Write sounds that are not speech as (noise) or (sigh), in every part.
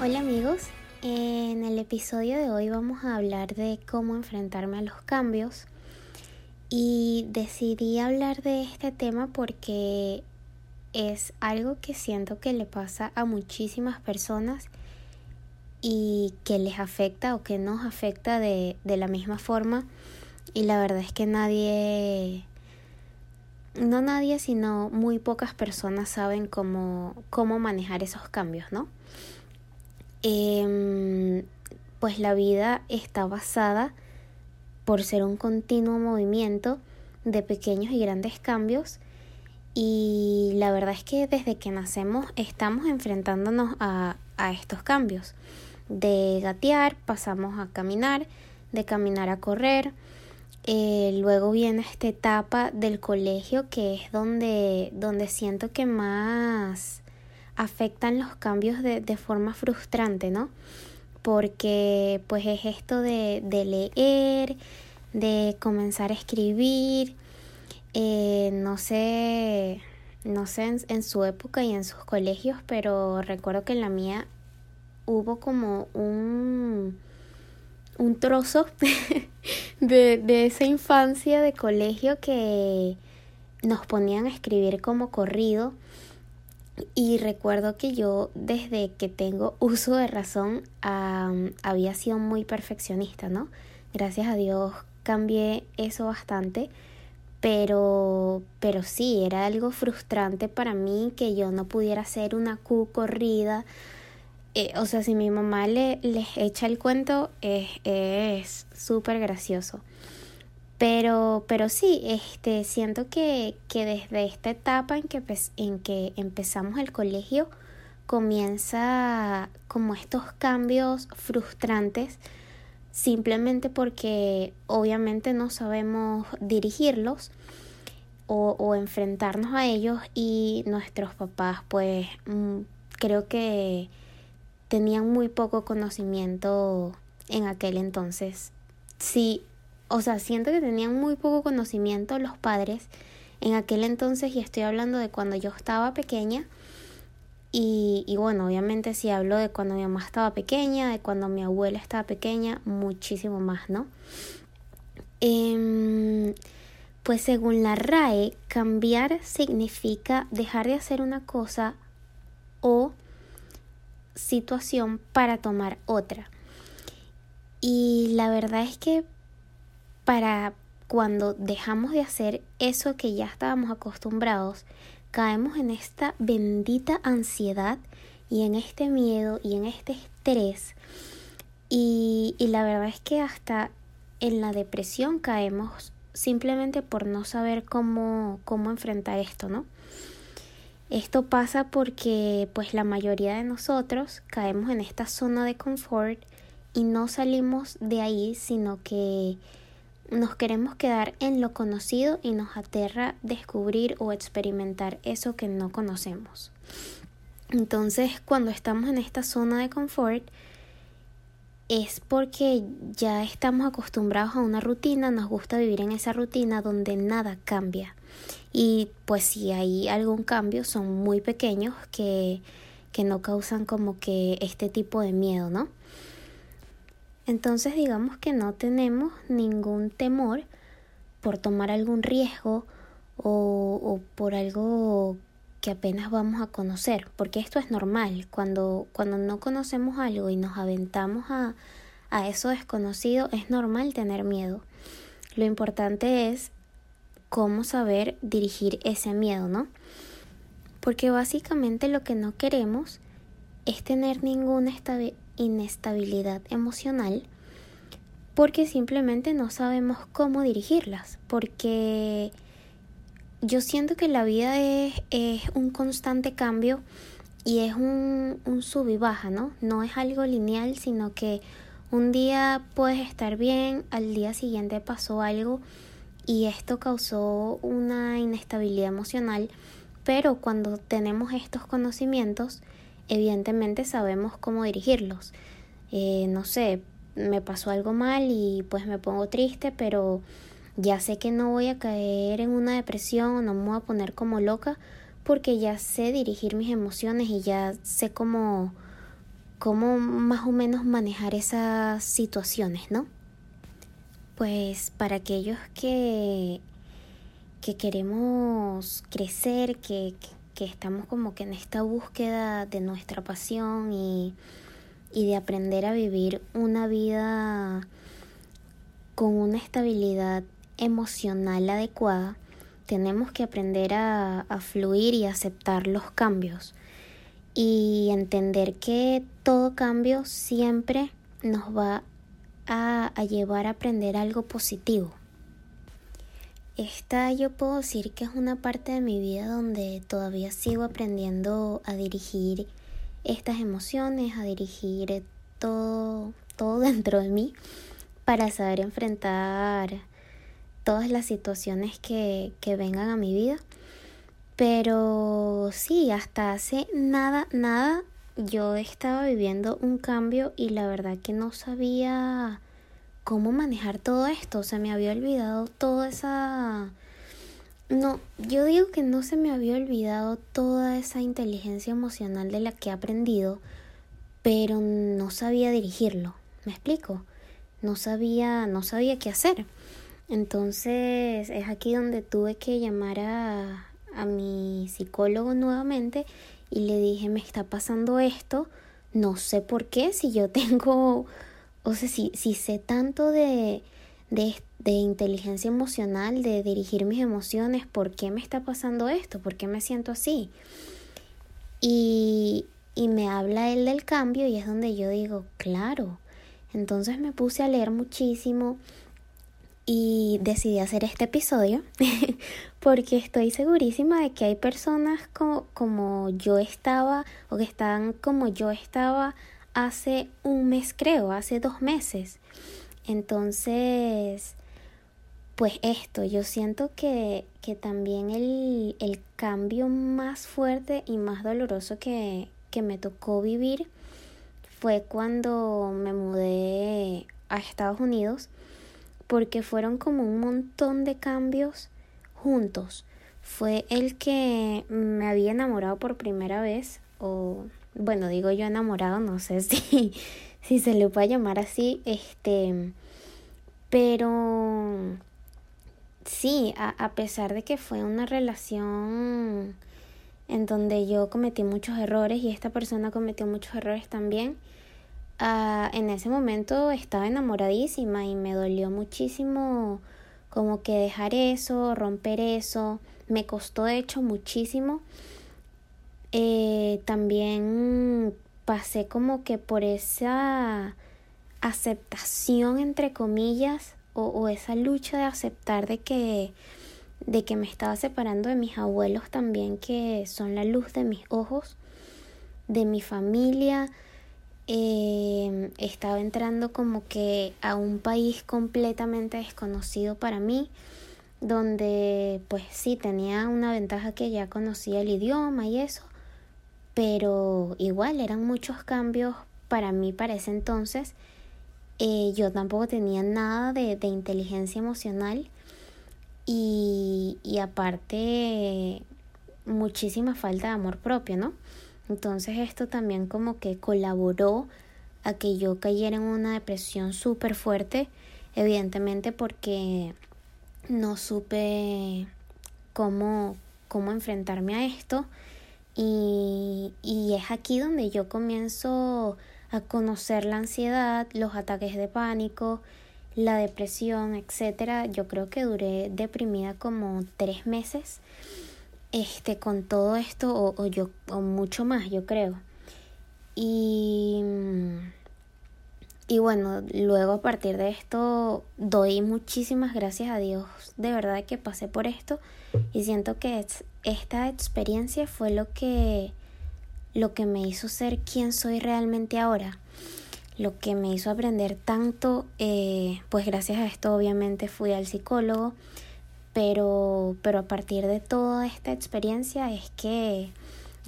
Hola amigos, en el episodio de hoy vamos a hablar de cómo enfrentarme a los cambios. Y decidí hablar de este tema porque es algo que siento que le pasa a muchísimas personas y que les afecta o que nos afecta de, de la misma forma. Y la verdad es que nadie no nadie sino muy pocas personas saben cómo, cómo manejar esos cambios, ¿no? Em, pues la vida está basada por ser un continuo movimiento de pequeños y grandes cambios y la verdad es que desde que nacemos estamos enfrentándonos a, a estos cambios. De gatear pasamos a caminar, de caminar a correr. Eh, luego viene esta etapa del colegio que es donde, donde siento que más afectan los cambios de, de forma frustrante, ¿no? Porque pues es esto de, de leer, de comenzar a escribir, eh, no sé, no sé en, en, su época y en sus colegios, pero recuerdo que en la mía hubo como un, un trozo (laughs) de, de esa infancia de colegio que nos ponían a escribir como corrido y recuerdo que yo desde que tengo (laughs) uso de razón había sido muy perfeccionista, ¿no? Gracias a Dios cambié eso bastante, pero, pero sí, era algo frustrante para mí que yo no pudiera hacer una Q corrida. Eh, o sea, si mi mamá le, les echa el cuento, es súper gracioso. Pero, pero sí, este, siento que, que desde esta etapa en que, en que empezamos el colegio comienza como estos cambios frustrantes simplemente porque obviamente no sabemos dirigirlos o, o enfrentarnos a ellos y nuestros papás pues mm, creo que tenían muy poco conocimiento en aquel entonces. Sí, o sea, siento que tenían muy poco conocimiento los padres en aquel entonces y estoy hablando de cuando yo estaba pequeña. Y, y bueno, obviamente si hablo de cuando mi mamá estaba pequeña, de cuando mi abuela estaba pequeña, muchísimo más, ¿no? Eh, pues según la RAE, cambiar significa dejar de hacer una cosa o situación para tomar otra. Y la verdad es que para cuando dejamos de hacer eso que ya estábamos acostumbrados, caemos en esta bendita ansiedad y en este miedo y en este estrés. Y, y la verdad es que hasta en la depresión caemos simplemente por no saber cómo, cómo enfrentar esto, ¿no? Esto pasa porque pues la mayoría de nosotros caemos en esta zona de confort y no salimos de ahí, sino que nos queremos quedar en lo conocido y nos aterra descubrir o experimentar eso que no conocemos. Entonces, cuando estamos en esta zona de confort, es porque ya estamos acostumbrados a una rutina, nos gusta vivir en esa rutina donde nada cambia. Y pues si hay algún cambio, son muy pequeños que, que no causan como que este tipo de miedo, ¿no? Entonces digamos que no tenemos ningún temor por tomar algún riesgo o, por algo que apenas vamos a conocer, porque esto es normal, cuando, cuando no conocemos algo y nos aventamos a, a eso desconocido, es normal tener miedo. Lo importante es cómo saber dirigir ese miedo, ¿no? Porque básicamente lo que no queremos es tener ninguna inestabilidad emocional porque simplemente no sabemos cómo dirigirlas, porque yo siento que la vida es, es un constante cambio y es un, un sub y baja, ¿no? No es algo lineal, sino que un día puedes estar bien, al día siguiente pasó algo y esto causó una inestabilidad emocional, pero cuando tenemos estos conocimientos, evidentemente sabemos cómo dirigirlos. Eh, no sé, me pasó algo mal y pues me pongo triste, pero ya sé que no voy a caer en una depresión o no me voy a poner como loca porque ya sé dirigir mis emociones y ya sé cómo, cómo más o menos manejar esas situaciones, ¿no? Pues para aquellos que, que queremos crecer, que, que estamos como que en esta búsqueda de nuestra pasión y, y de aprender a vivir una vida con una estabilidad emocional adecuada, tenemos que aprender a, a, fluir y aceptar los cambios y entender que todo cambio siempre nos va a, a llevar a aprender algo positivo. Esta yo puedo decir que es una parte de mi vida donde todavía sigo aprendiendo a dirigir estas emociones, a dirigir todo, todo (laughs) dentro de mí para saber enfrentar todas las situaciones que, que vengan a mi vida. Pero sí, hasta hace nada, nada, yo estaba viviendo un cambio y la verdad que no sabía cómo manejar todo esto. Se me había olvidado toda esa... No, yo digo que no se me había olvidado toda esa inteligencia emocional de la que he aprendido, pero no sabía dirigirlo. ¿Me explico? No sabía, no sabía qué hacer. Entonces es aquí donde tuve que llamar a, a mi psicólogo nuevamente y le dije, me está pasando esto, no sé por qué, si yo (laughs) tengo o sea, si, si sé tanto de, de, de, inteligencia emocional, de dirigir mis emociones, ¿por qué me está pasando esto? ¿Por qué me siento así? Y, y me habla él del cambio y es donde yo digo, claro. Entonces me puse a leer muchísimo y decidí hacer este episodio (laughs) porque estoy segurísima de que hay personas como, como yo estaba o que están como yo estaba hace un mes creo, hace dos meses. Entonces, pues esto, yo siento que, que también el, el, cambio más fuerte y más doloroso que, que me tocó vivir fue cuando me mudé a Estados Unidos, porque fueron como un montón de cambios juntos. Fue el que me había enamorado por primera vez, o bueno, digo yo enamorado, no sé (laughs) si, si se le puede llamar así, este, pero sí, a, a pesar de que fue una relación en donde yo cometí muchos errores y esta persona cometió muchos errores también, uh, en ese momento estaba enamoradísima y me dolió muchísimo como que dejar eso, romper eso, me costó de hecho muchísimo eh, también pasé como que por esa aceptación entre comillas o, o, esa lucha de aceptar de que de que me estaba separando de mis abuelos también que son la luz de mis ojos de mi familia. Eh, estaba entrando como que a un país completamente desconocido para mí donde pues sí tenía una ventaja que ya conocía el idioma y eso pero igual eran muchos cambios para mí para ese entonces. Eh, yo tampoco tenía nada de, inteligencia emocional y, y aparte muchísima falta de amor propio, ¿no? Entonces esto también como que colaboró a que yo cayera en una depresión súper fuerte, evidentemente porque no supe cómo, cómo enfrentarme a esto y, y es aquí donde yo comienzo a conocer la ansiedad, los ataques de pánico, la depresión, etcétera. Yo creo que duré deprimida como tres meses este con todo esto o, o yo o mucho más yo creo y y bueno, luego a partir de esto doy muchísimas gracias a Dios de verdad que pasé por esto y siento que esta experiencia fue lo que lo que me hizo ser quien soy realmente ahora lo que me hizo aprender tanto eh, pues gracias a esto obviamente fui al psicólogo pero pero a partir de toda esta experiencia es que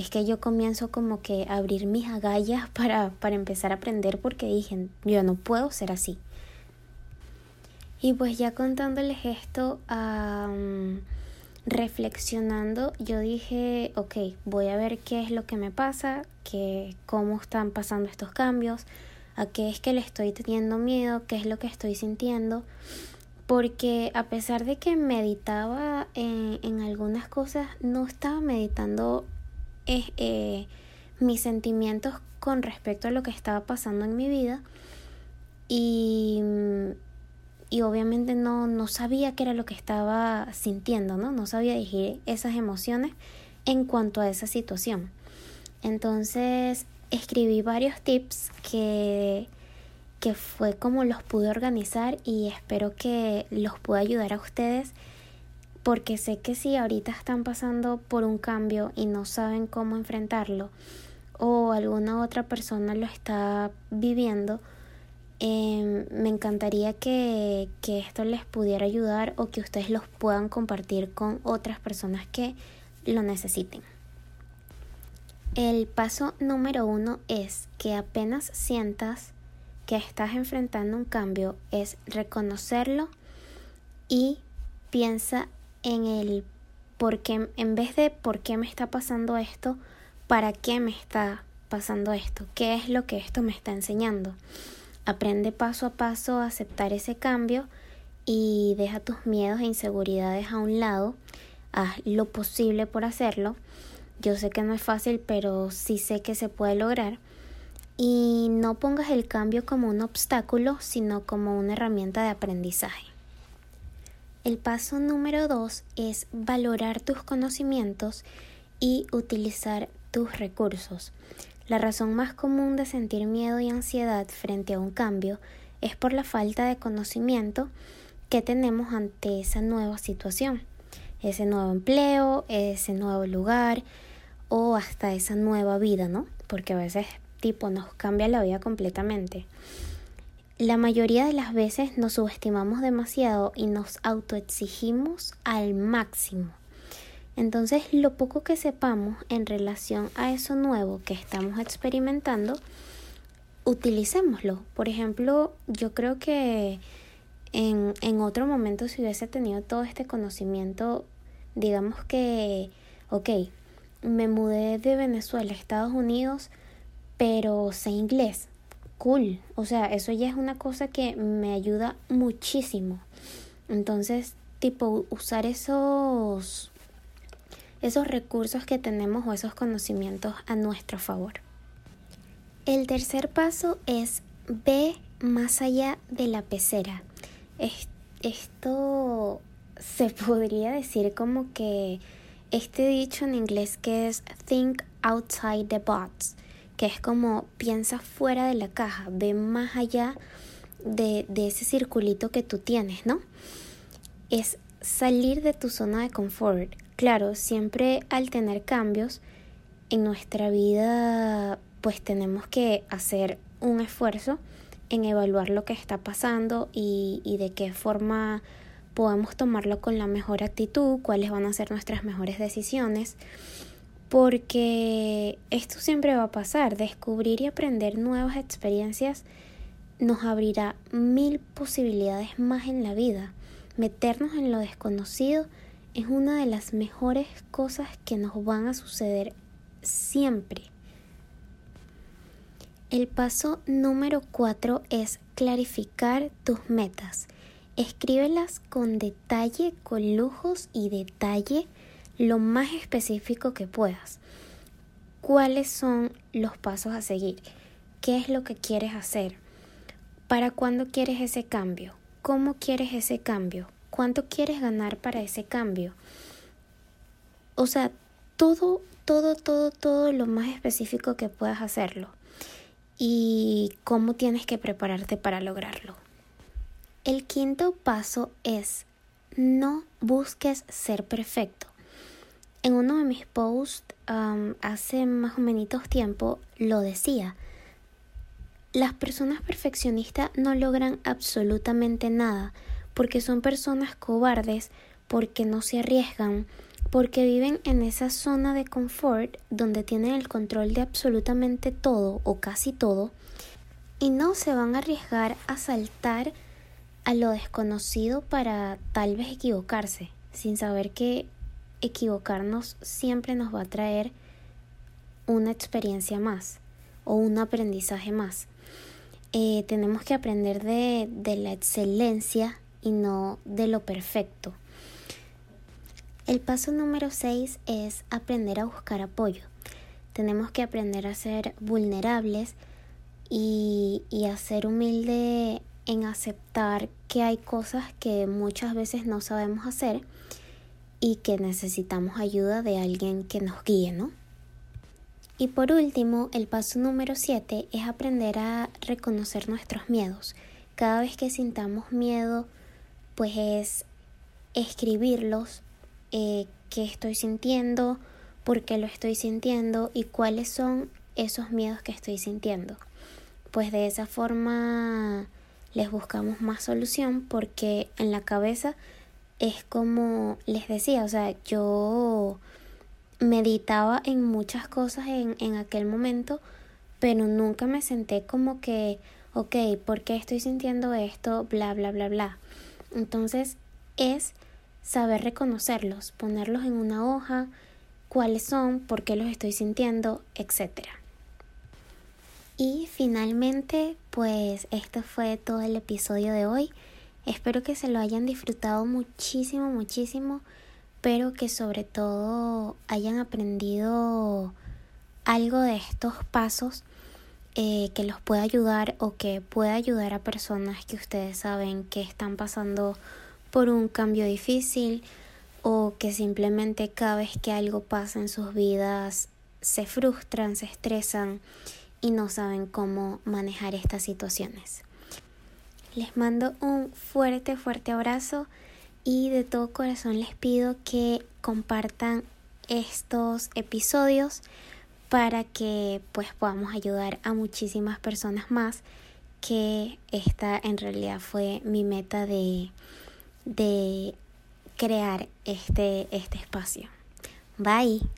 es que yo comienzo como que a abrir mis agallas (laughs) para, para empezar a aprender porque dije, yo no puedo ser así. Y pues ya contándoles esto, reflexionando, yo dije, ok, voy a ver qué es lo que me pasa, que, cómo están pasando estos cambios, a qué es que le estoy teniendo miedo, qué es lo que estoy sintiendo. Porque a pesar de que meditaba en, en algunas cosas, no estaba meditando eh, mis sentimientos con respecto a lo que estaba pasando en mi vida y, y obviamente no, no sabía qué era lo que estaba sintiendo, ¿no? No sabía dirigir esas emociones en cuanto a esa situación. Entonces escribí varios tips que, que fue como los pude organizar y espero que los pueda ayudar a ustedes porque sé que si ahorita están pasando por un cambio y no saben cómo enfrentarlo o alguna otra persona lo está viviendo, em, me encantaría que, que esto les pudiera ayudar o que ustedes los puedan compartir con otras personas que lo necesiten. El paso número uno es que apenas sientas que estás enfrentando un cambio es reconocerlo y piensa en el por qué, en vez de por qué me está pasando esto, para qué me está pasando esto, qué es lo que esto me está enseñando. Aprende paso a paso a aceptar ese cambio y deja tus miedos e inseguridades a un lado. Haz lo posible por hacerlo. Yo sé que no es fácil, pero sí sé que se puede lograr. Y no pongas el cambio como un obstáculo, sino como una herramienta de aprendizaje. El paso número dos es valorar tus conocimientos y utilizar tus recursos. La razón más común de sentir miedo y ansiedad frente a un cambio es por la falta de conocimiento que tenemos ante esa nueva situación, ese nuevo empleo, ese nuevo lugar o hasta esa nueva vida, ¿no? Porque a veces tipo nos cambia la vida completamente. La mayoría de las veces nos subestimamos demasiado y nos autoexigimos al máximo. Entonces, lo poco que sepamos en relación a eso nuevo que estamos experimentando, utilicémoslo. Por ejemplo, yo creo que en, en otro momento si hubiese tenido todo este conocimiento, digamos que, ok, me mudé de Venezuela a Estados Unidos, pero sé inglés cool. O sea, eso ya es una cosa que me ayuda muchísimo. Entonces, tipo, usar esos, esos recursos que tenemos o esos conocimientos a nuestro favor. El tercer paso es ve más allá de la pecera. Esto se (laughs) podría decir como que este dicho en inglés que es think outside the box que es como piensa fuera de la caja, ve más allá de, de ese circulito que tú tienes, ¿no? Es salir de tu zona de confort. Claro, siempre al tener cambios en nuestra vida, pues tenemos que hacer un esfuerzo en evaluar lo que está pasando y, y, de qué forma podemos tomarlo con la mejor actitud, cuáles van a ser nuestras mejores decisiones porque esto siempre va a pasar. Descubrir y aprender nuevas experiencias nos abrirá mil posibilidades más en la vida. Meternos en lo desconocido es una de las mejores cosas que nos van a suceder siempre. El paso número cuatro es clarificar tus metas. Escríbelas con detalle, con lujos y detalle lo más específico que puedas. ¿Cuáles son los pasos a seguir? ¿Qué es lo que quieres hacer? ¿Para cuándo quieres ese cambio? ¿Cómo quieres ese cambio? ¿Cuánto quieres ganar para ese cambio? O sea, todo, todo, todo, todo lo más específico que puedas hacerlo. y cómo tienes que prepararte para lograrlo. El quinto paso es no busques ser perfecto. En uno de mis posts hace más o menos tiempo lo decía. Las personas perfeccionistas no logran absolutamente nada porque son personas cobardes, porque no se arriesgan, porque viven en esa zona de confort donde tienen el control de absolutamente todo o casi todo y no se van a arriesgar a saltar a lo desconocido para tal vez equivocarse, sin saber que equivocarnos siempre nos va a traer una experiencia más o un aprendizaje más. Eh, tenemos que aprender de, de la excelencia y no de lo perfecto. El paso número 6 es aprender a buscar apoyo. Tenemos que aprender a ser vulnerables y, y a ser humilde en aceptar que hay cosas que muchas veces no sabemos hacer y que necesitamos ayuda de alguien que nos guíe, ¿no? Y por último, el paso número 7 es aprender a reconocer nuestros miedos. Cada vez que sintamos miedo, pues es escribirlos, eh, qué estoy sintiendo, por qué lo estoy sintiendo y cuáles son esos miedos que estoy sintiendo. Pues de esa forma les buscamos más solución porque en la cabeza es como les decía, o sea, yo meditaba en muchas cosas en, en aquel momento, pero nunca me senté como que, ok, ¿por qué estoy sintiendo esto? Bla, bla, bla, bla. Entonces es saber reconocerlos, ponerlos en una hoja, cuáles son, por qué los estoy sintiendo, etc. Y finalmente, pues esto fue todo el episodio de hoy. Espero que se lo hayan disfrutado muchísimo, muchísimo, pero que sobre todo hayan aprendido algo de estos pasos eh, que los pueda ayudar o que pueda ayudar a personas que ustedes saben que están pasando por un cambio difícil o que simplemente cada vez que algo pasa en sus vidas se frustran, se estresan y no saben cómo manejar estas situaciones. Les mando un fuerte, fuerte abrazo y de todo corazón les pido que compartan estos episodios para que pues podamos ayudar a muchísimas personas más que esta en realidad fue mi meta de de crear este, este espacio. Bye.